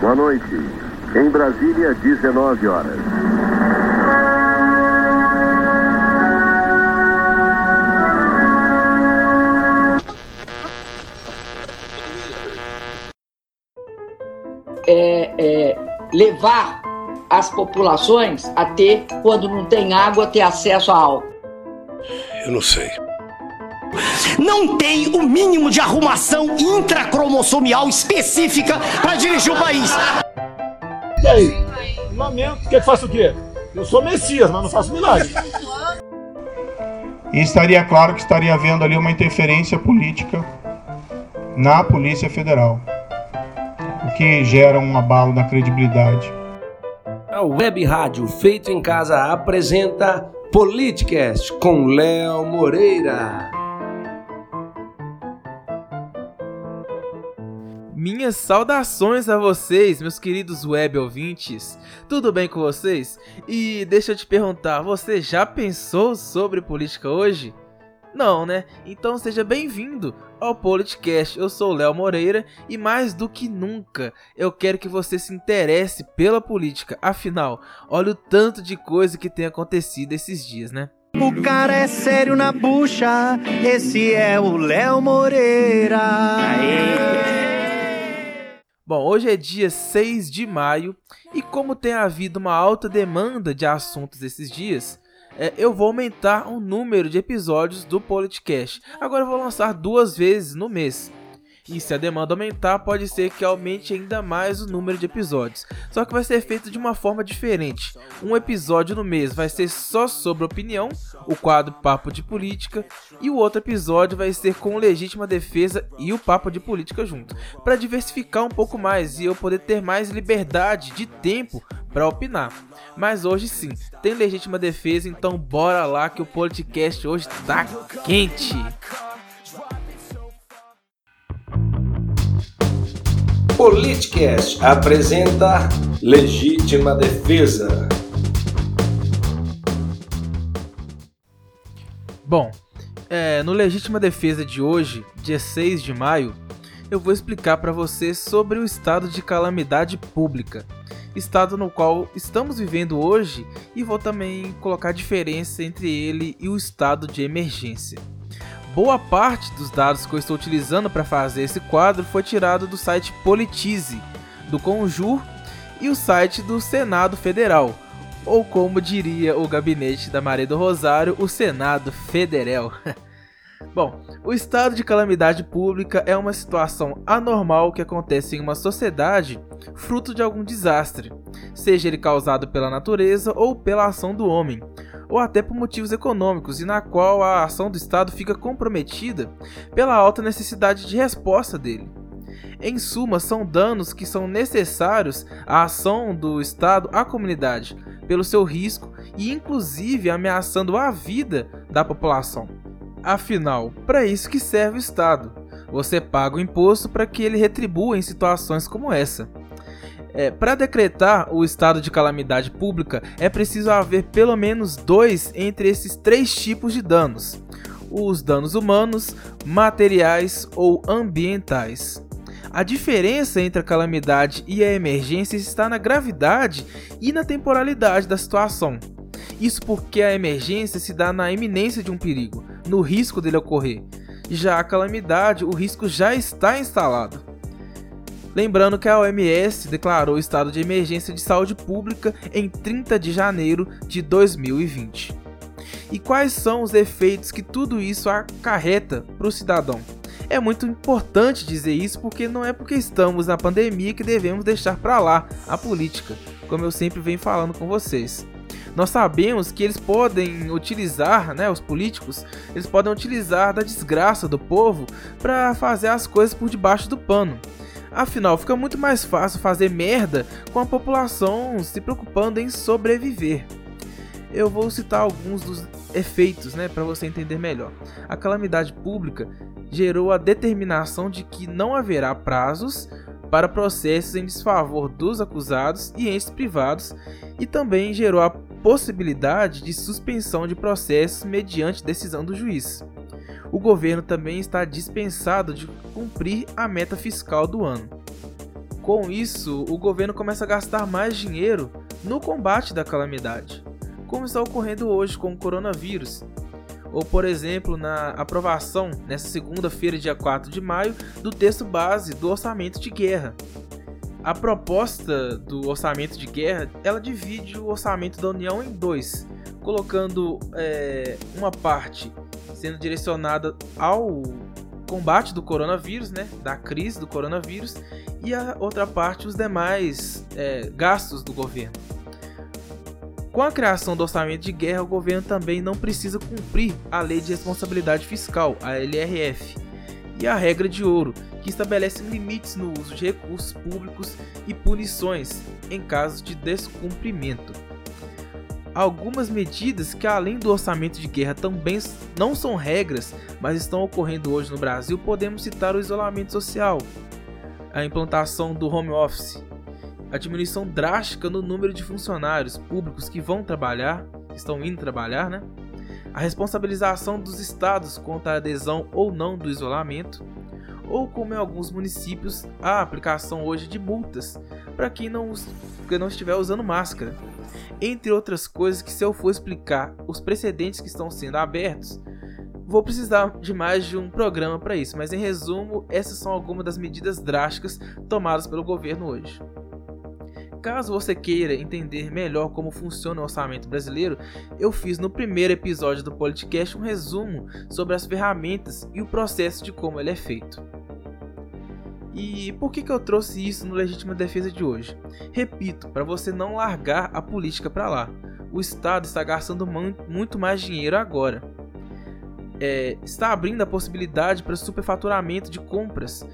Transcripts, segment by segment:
Boa noite. Em Brasília, 19 horas. É, é, levar as populações a ter, quando não tem água, ter acesso a álcool. Eu não sei. Não tem o mínimo de arrumação intracromossomial específica para dirigir o país. E aí? Lamento. Quer que faça o quê? Eu sou Messias, mas não faço milagre. E estaria claro que estaria havendo ali uma interferência política na Polícia Federal, o que gera um abalo na credibilidade. A Web Rádio Feito em Casa apresenta Politicast com Léo Moreira. Minhas saudações a vocês, meus queridos web ouvintes. Tudo bem com vocês? E deixa eu te perguntar, você já pensou sobre política hoje? Não, né? Então seja bem-vindo ao Politicast. Eu sou o Léo Moreira e mais do que nunca eu quero que você se interesse pela política. Afinal, olha o tanto de coisa que tem acontecido esses dias, né? O cara é sério na bucha, esse é o Léo Moreira. Aê. Bom, hoje é dia 6 de maio e como tem havido uma alta demanda de assuntos esses dias, é, eu vou aumentar o número de episódios do Politicast. Agora eu vou lançar duas vezes no mês. E se a demanda aumentar, pode ser que aumente ainda mais o número de episódios. Só que vai ser feito de uma forma diferente. Um episódio no mês vai ser só sobre opinião, o quadro Papo de Política, e o outro episódio vai ser com legítima defesa e o Papo de Política junto, para diversificar um pouco mais e eu poder ter mais liberdade de tempo para opinar. Mas hoje sim, tem legítima defesa, então bora lá que o podcast hoje tá quente. Politicast apresenta Legítima Defesa. Bom, é, no Legítima Defesa de hoje, dia 6 de maio, eu vou explicar para você sobre o estado de calamidade pública, estado no qual estamos vivendo hoje, e vou também colocar a diferença entre ele e o estado de emergência. Boa parte dos dados que eu estou utilizando para fazer esse quadro foi tirado do site Politize, do Conjur e o site do Senado Federal, ou como diria o gabinete da Maria do Rosário, o Senado Federal. Bom, o estado de calamidade pública é uma situação anormal que acontece em uma sociedade fruto de algum desastre, seja ele causado pela natureza ou pela ação do homem, ou até por motivos econômicos, e na qual a ação do Estado fica comprometida pela alta necessidade de resposta dele. Em suma, são danos que são necessários à ação do Estado à comunidade, pelo seu risco e inclusive ameaçando a vida da população. Afinal, para isso que serve o Estado. Você paga o imposto para que ele retribua em situações como essa. É, Para decretar o estado de calamidade pública, é preciso haver pelo menos dois entre esses três tipos de danos: os danos humanos, materiais ou ambientais. A diferença entre a calamidade e a emergência está na gravidade e na temporalidade da situação. Isso porque a emergência se dá na iminência de um perigo, no risco dele ocorrer. Já a calamidade, o risco já está instalado. Lembrando que a OMS declarou estado de emergência de saúde pública em 30 de janeiro de 2020. E quais são os efeitos que tudo isso acarreta para o cidadão? É muito importante dizer isso porque não é porque estamos na pandemia que devemos deixar para lá a política, como eu sempre venho falando com vocês. Nós sabemos que eles podem utilizar, né, os políticos, eles podem utilizar da desgraça do povo para fazer as coisas por debaixo do pano. Afinal, fica muito mais fácil fazer merda com a população se preocupando em sobreviver. Eu vou citar alguns dos efeitos, né, para você entender melhor. A calamidade pública gerou a determinação de que não haverá prazos para processos em desfavor dos acusados e entes privados e também gerou a possibilidade de suspensão de processos mediante decisão do juiz o governo também está dispensado de cumprir a meta fiscal do ano. Com isso, o governo começa a gastar mais dinheiro no combate da calamidade, como está ocorrendo hoje com o coronavírus. Ou, por exemplo, na aprovação, nessa segunda-feira, dia 4 de maio, do texto base do orçamento de guerra. A proposta do orçamento de guerra, ela divide o orçamento da União em dois, colocando é, uma parte sendo direcionada ao combate do coronavírus, né, da crise do coronavírus, e a outra parte os demais é, gastos do governo. Com a criação do orçamento de guerra, o governo também não precisa cumprir a Lei de Responsabilidade Fiscal, a LRF, e a regra de ouro, que estabelece limites no uso de recursos públicos e punições em caso de descumprimento. Algumas medidas que, além do orçamento de guerra, também não são regras, mas estão ocorrendo hoje no Brasil, podemos citar o isolamento social, a implantação do home office, a diminuição drástica no número de funcionários públicos que vão trabalhar, estão indo trabalhar, né? a responsabilização dos estados quanto à adesão ou não do isolamento, ou como em alguns municípios, a aplicação hoje de multas para quem não, quem não estiver usando máscara. Entre outras coisas que se eu for explicar os precedentes que estão sendo abertos, vou precisar de mais de um programa para isso, mas em resumo, essas são algumas das medidas drásticas tomadas pelo governo hoje. Caso você queira entender melhor como funciona o orçamento brasileiro, eu fiz no primeiro episódio do podcast um resumo sobre as ferramentas e o processo de como ele é feito. E por que, que eu trouxe isso no Legítima Defesa de hoje? Repito, para você não largar a política para lá. O Estado está gastando muito mais dinheiro agora. É, está abrindo a possibilidade para superfaturamento de compras,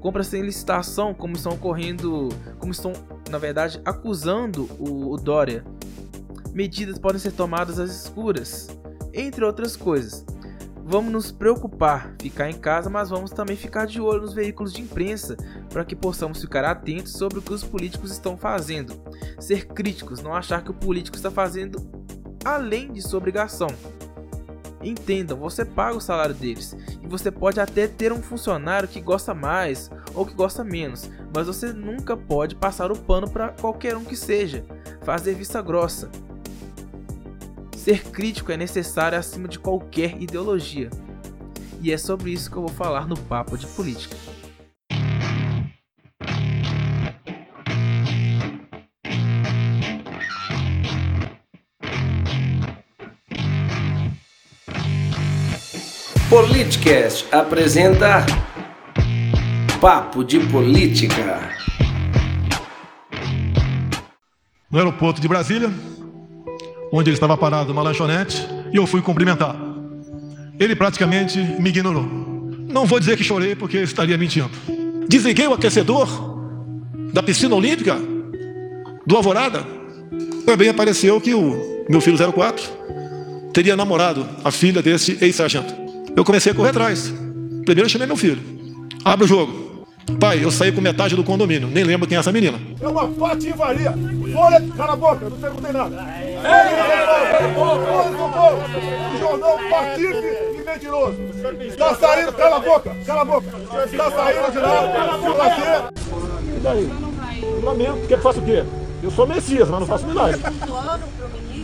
compras sem licitação, como estão ocorrendo, como estão, na verdade, acusando o, o Dória. Medidas podem ser tomadas às escuras, entre outras coisas. Vamos nos preocupar, ficar em casa, mas vamos também ficar de olho nos veículos de imprensa para que possamos ficar atentos sobre o que os políticos estão fazendo. Ser críticos, não achar que o político está fazendo além de sua obrigação. Entendam, você paga o salário deles e você pode até ter um funcionário que gosta mais ou que gosta menos, mas você nunca pode passar o pano para qualquer um que seja, fazer vista grossa. Ser crítico é necessário acima de qualquer ideologia. E é sobre isso que eu vou falar no Papo de Política. Politicast apresenta Papo de Política. No aeroporto de Brasília, onde ele estava parado numa lanchonete, e eu fui cumprimentar. Ele praticamente me ignorou. Não vou dizer que chorei porque estaria mentindo. Desliguei o aquecedor da piscina olímpica do Alvorada. Também apareceu que o meu filho 04 teria namorado a filha desse ex-sargento. Eu comecei a correr atrás. Primeiro eu chamei meu filho. Abre o jogo. Pai, eu saí com metade do condomínio. Nem lembro quem é essa menina. É uma pativaria. Folha, cala a boca, não perguntei nada. O jornal patife e mentiroso. Está saindo, cala a boca, cala a boca. Está saindo de lá, E daí? Lamento. Quer que faça o quê? Eu sou Messias, mas não faço milagre.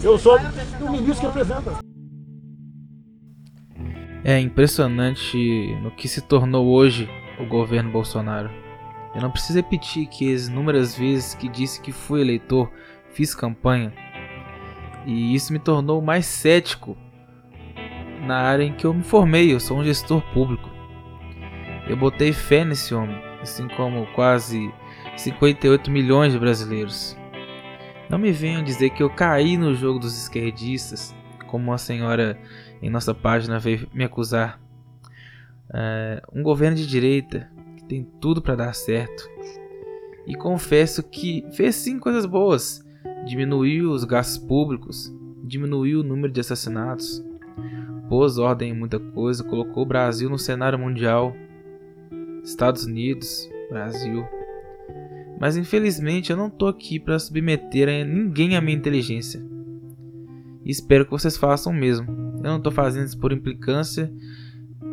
Eu sou o ministro que apresenta. É impressionante no que se tornou hoje o governo Bolsonaro. Eu não preciso repetir que as inúmeras vezes que disse que fui eleitor, fiz campanha, e isso me tornou mais cético na área em que eu me formei. Eu sou um gestor público. Eu botei fé nesse homem, assim como quase 58 milhões de brasileiros. Não me venham dizer que eu caí no jogo dos esquerdistas, como uma senhora em nossa página veio me acusar. É, um governo de direita tem tudo para dar certo. E confesso que fez sim coisas boas. Diminuiu os gastos públicos, diminuiu o número de assassinatos, pôs ordem em muita coisa, colocou o Brasil no cenário mundial, Estados Unidos, Brasil. Mas infelizmente eu não tô aqui para submeter a ninguém à minha inteligência. E espero que vocês façam o mesmo. Eu não tô fazendo isso por implicância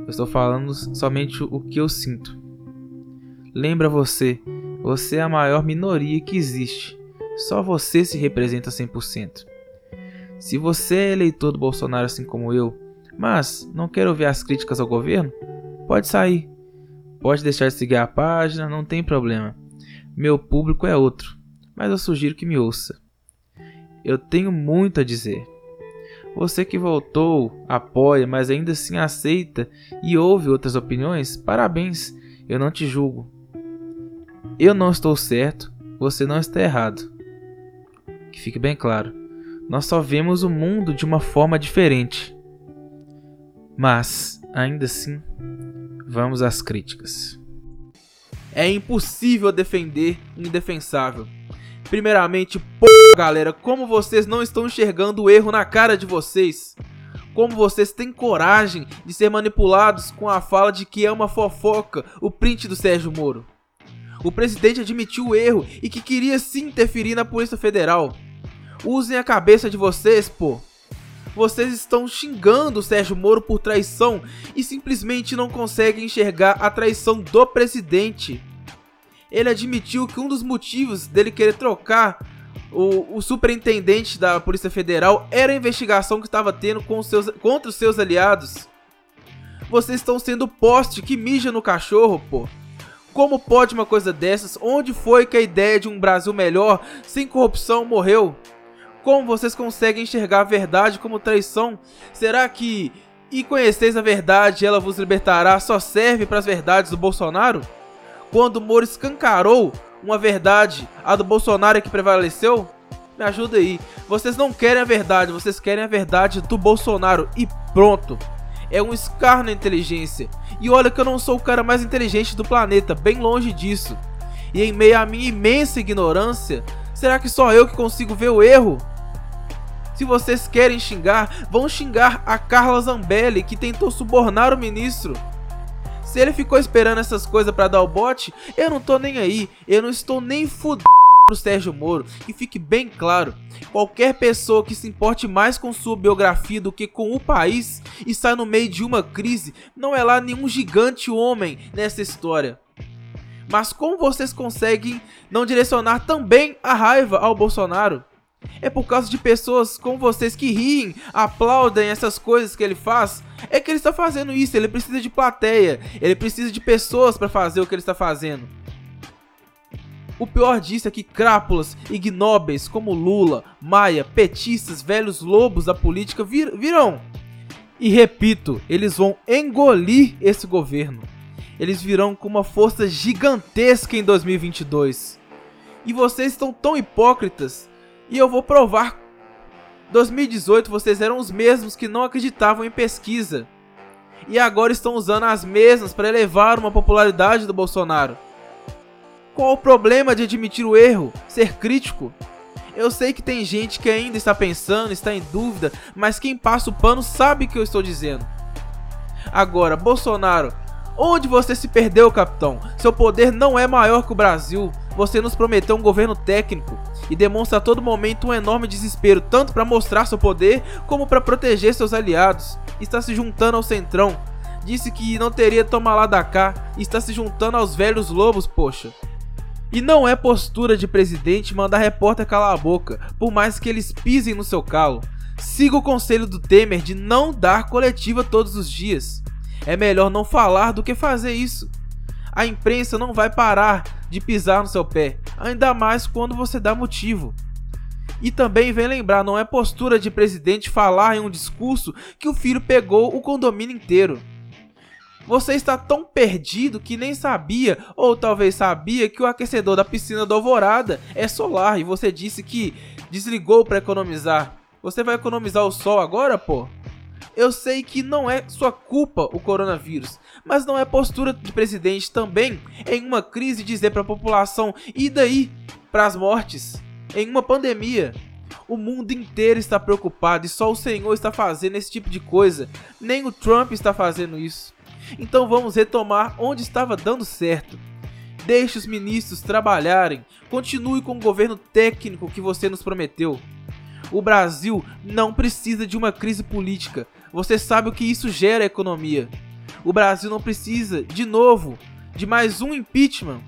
eu estou falando somente o que eu sinto. Lembra você Você é a maior minoria que existe. Só você se representa 100%. Se você é eleitor do Bolsonaro assim como eu, mas não quer ouvir as críticas ao governo, pode sair. Pode deixar de seguir a página, não tem problema. Meu público é outro, mas eu sugiro que me ouça. Eu tenho muito a dizer. Você que voltou, apoia, mas ainda assim aceita e ouve outras opiniões, parabéns, eu não te julgo. Eu não estou certo, você não está errado. Que fique bem claro, nós só vemos o mundo de uma forma diferente. Mas, ainda assim, vamos às críticas. É impossível defender o indefensável. Primeiramente, p... galera, como vocês não estão enxergando o erro na cara de vocês? Como vocês têm coragem de ser manipulados com a fala de que é uma fofoca o print do Sérgio Moro? O presidente admitiu o erro e que queria sim interferir na Polícia Federal. Usem a cabeça de vocês, pô. Vocês estão xingando o Sérgio Moro por traição e simplesmente não conseguem enxergar a traição do presidente ele admitiu que um dos motivos dele querer trocar o, o, superintendente da Polícia Federal era a investigação que estava tendo com seus, contra os seus aliados. Vocês estão sendo poste que mija no cachorro, pô. Como pode uma coisa dessas? Onde foi que a ideia de um Brasil melhor, sem corrupção, morreu? Como vocês conseguem enxergar a verdade como traição? Será que e conheceis a verdade, ela vos libertará só serve para as verdades do Bolsonaro? quando o Moro escancarou uma verdade, a do Bolsonaro é que prevaleceu? Me ajuda aí. Vocês não querem a verdade, vocês querem a verdade do Bolsonaro e pronto. É um escarno na inteligência. E olha que eu não sou o cara mais inteligente do planeta, bem longe disso. E em meio à minha imensa ignorância, será que só eu que consigo ver o erro? Se vocês querem xingar, vão xingar a Carla Zambelli que tentou subornar o ministro. Se ele ficou esperando essas coisas para dar o bote, eu não tô nem aí. Eu não estou nem fudendo pro Sérgio Moro. E fique bem claro, qualquer pessoa que se importe mais com sua biografia do que com o país e está no meio de uma crise, não é lá nenhum gigante homem nessa história. Mas como vocês conseguem não direcionar também a raiva ao Bolsonaro? É por causa de pessoas como vocês que riem, aplaudem essas coisas que ele faz. É que ele está fazendo isso. Ele precisa de plateia. Ele precisa de pessoas para fazer o que ele está fazendo. O pior disso é que crápulas ignóbeis como Lula, Maia, petistas, velhos lobos da política vir virão. E repito, eles vão engolir esse governo. Eles virão com uma força gigantesca em 2022. E vocês estão tão hipócritas e eu vou provar. 2018 vocês eram os mesmos que não acreditavam em pesquisa. E agora estão usando as mesmas para elevar uma popularidade do Bolsonaro. Qual o problema de admitir o erro, ser crítico? Eu sei que tem gente que ainda está pensando, está em dúvida, mas quem passa o pano sabe o que eu estou dizendo. Agora, Bolsonaro, onde você se perdeu, capitão? Seu poder não é maior que o Brasil. Você nos prometeu um governo técnico e demonstra a todo momento um enorme desespero, tanto para mostrar seu poder como para proteger seus aliados. Está se juntando ao Centrão. Disse que não teria tomar lá da cá está se juntando aos velhos lobos, poxa. E não é postura de presidente mandar repórter calar a boca, por mais que eles pisem no seu calo. Siga o conselho do Temer de não dar coletiva todos os dias. É melhor não falar do que fazer isso. A imprensa não vai parar de pisar no seu pé, ainda mais quando você dá motivo. E também vem lembrar, não é postura de presidente falar em um discurso que o filho pegou o condomínio inteiro. Você está tão perdido que nem sabia, ou talvez sabia, que o aquecedor da piscina do Alvorada é solar e você disse que desligou para economizar. Você vai economizar o sol agora, pô? Eu sei que não é sua culpa o coronavírus, mas não é postura de presidente também em uma crise dizer para a população e daí para as mortes em uma pandemia. O mundo inteiro está preocupado e só o Senhor está fazendo esse tipo de coisa. Nem o Trump está fazendo isso. Então vamos retomar onde estava dando certo. Deixe os ministros trabalharem. Continue com o governo técnico que você nos prometeu. O Brasil não precisa de uma crise política. Você sabe o que isso gera a economia. O Brasil não precisa, de novo, de mais um impeachment.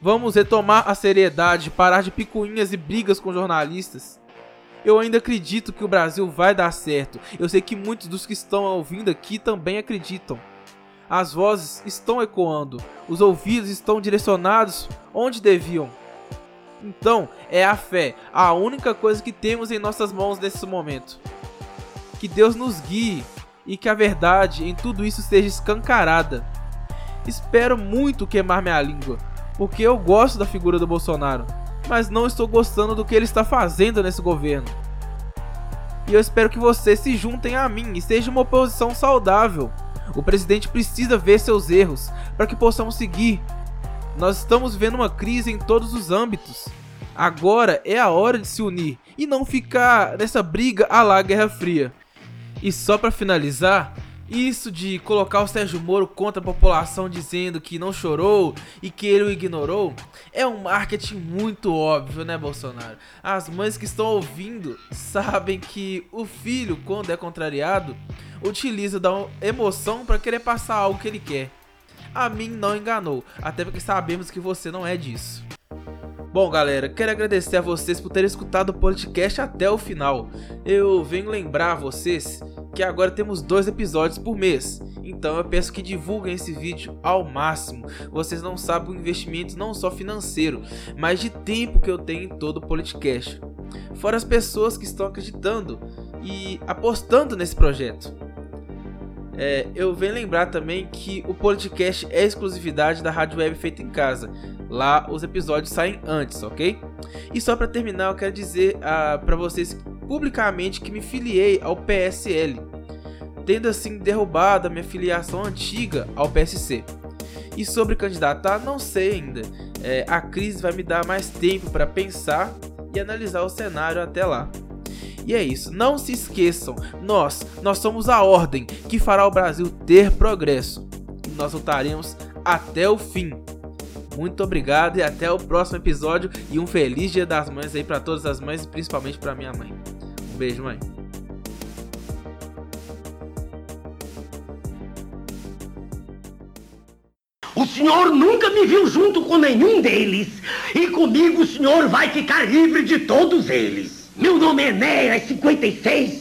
Vamos retomar a seriedade, parar de picuinhas e brigas com jornalistas. Eu ainda acredito que o Brasil vai dar certo. Eu sei que muitos dos que estão ouvindo aqui também acreditam. As vozes estão ecoando, os ouvidos estão direcionados onde deviam. Então, é a fé, a única coisa que temos em nossas mãos nesse momento. Que Deus nos guie e que a verdade em tudo isso seja escancarada. Espero muito queimar minha língua, porque eu gosto da figura do Bolsonaro mas não estou gostando do que ele está fazendo nesse governo. E eu espero que vocês se juntem a mim e seja uma oposição saudável. O presidente precisa ver seus erros para que possamos seguir. Nós estamos vivendo uma crise em todos os âmbitos. Agora é a hora de se unir e não ficar nessa briga à la Guerra Fria. E só para finalizar, isso de colocar o Sérgio Moro contra a população dizendo que não chorou e que ele o ignorou é um marketing muito óbvio, né, Bolsonaro? As mães que estão ouvindo sabem que o filho, quando é contrariado, utiliza da emoção para querer passar algo que ele quer. A mim não enganou, até porque sabemos que você não é disso. Bom, galera, quero agradecer a vocês por terem escutado o podcast até o final. Eu venho lembrar a vocês que agora temos dois episódios por mês. Então eu peço que divulguem esse vídeo ao máximo. Vocês não sabem o investimento não só financeiro, mas de tempo que eu tenho em todo o podcast. Fora as pessoas que estão acreditando e apostando nesse projeto. É, eu venho lembrar também que o podcast é exclusividade da Rádio Web Feita em Casa. Lá os episódios saem antes, ok? E só para terminar, eu quero dizer ah, para vocês publicamente que me filiei ao PSL, tendo assim derrubado a minha filiação antiga ao PSC. E sobre candidatar, não sei ainda. É, a crise vai me dar mais tempo para pensar e analisar o cenário até lá. E é isso, não se esqueçam, nós, nós somos a ordem que fará o Brasil ter progresso. Nós lutaremos até o fim. Muito obrigado e até o próximo episódio e um feliz Dia das Mães aí para todas as mães e principalmente para minha mãe. Beijo, mãe. O senhor nunca me viu junto com nenhum deles. E comigo o senhor vai ficar livre de todos eles. Meu nome é Enéas 56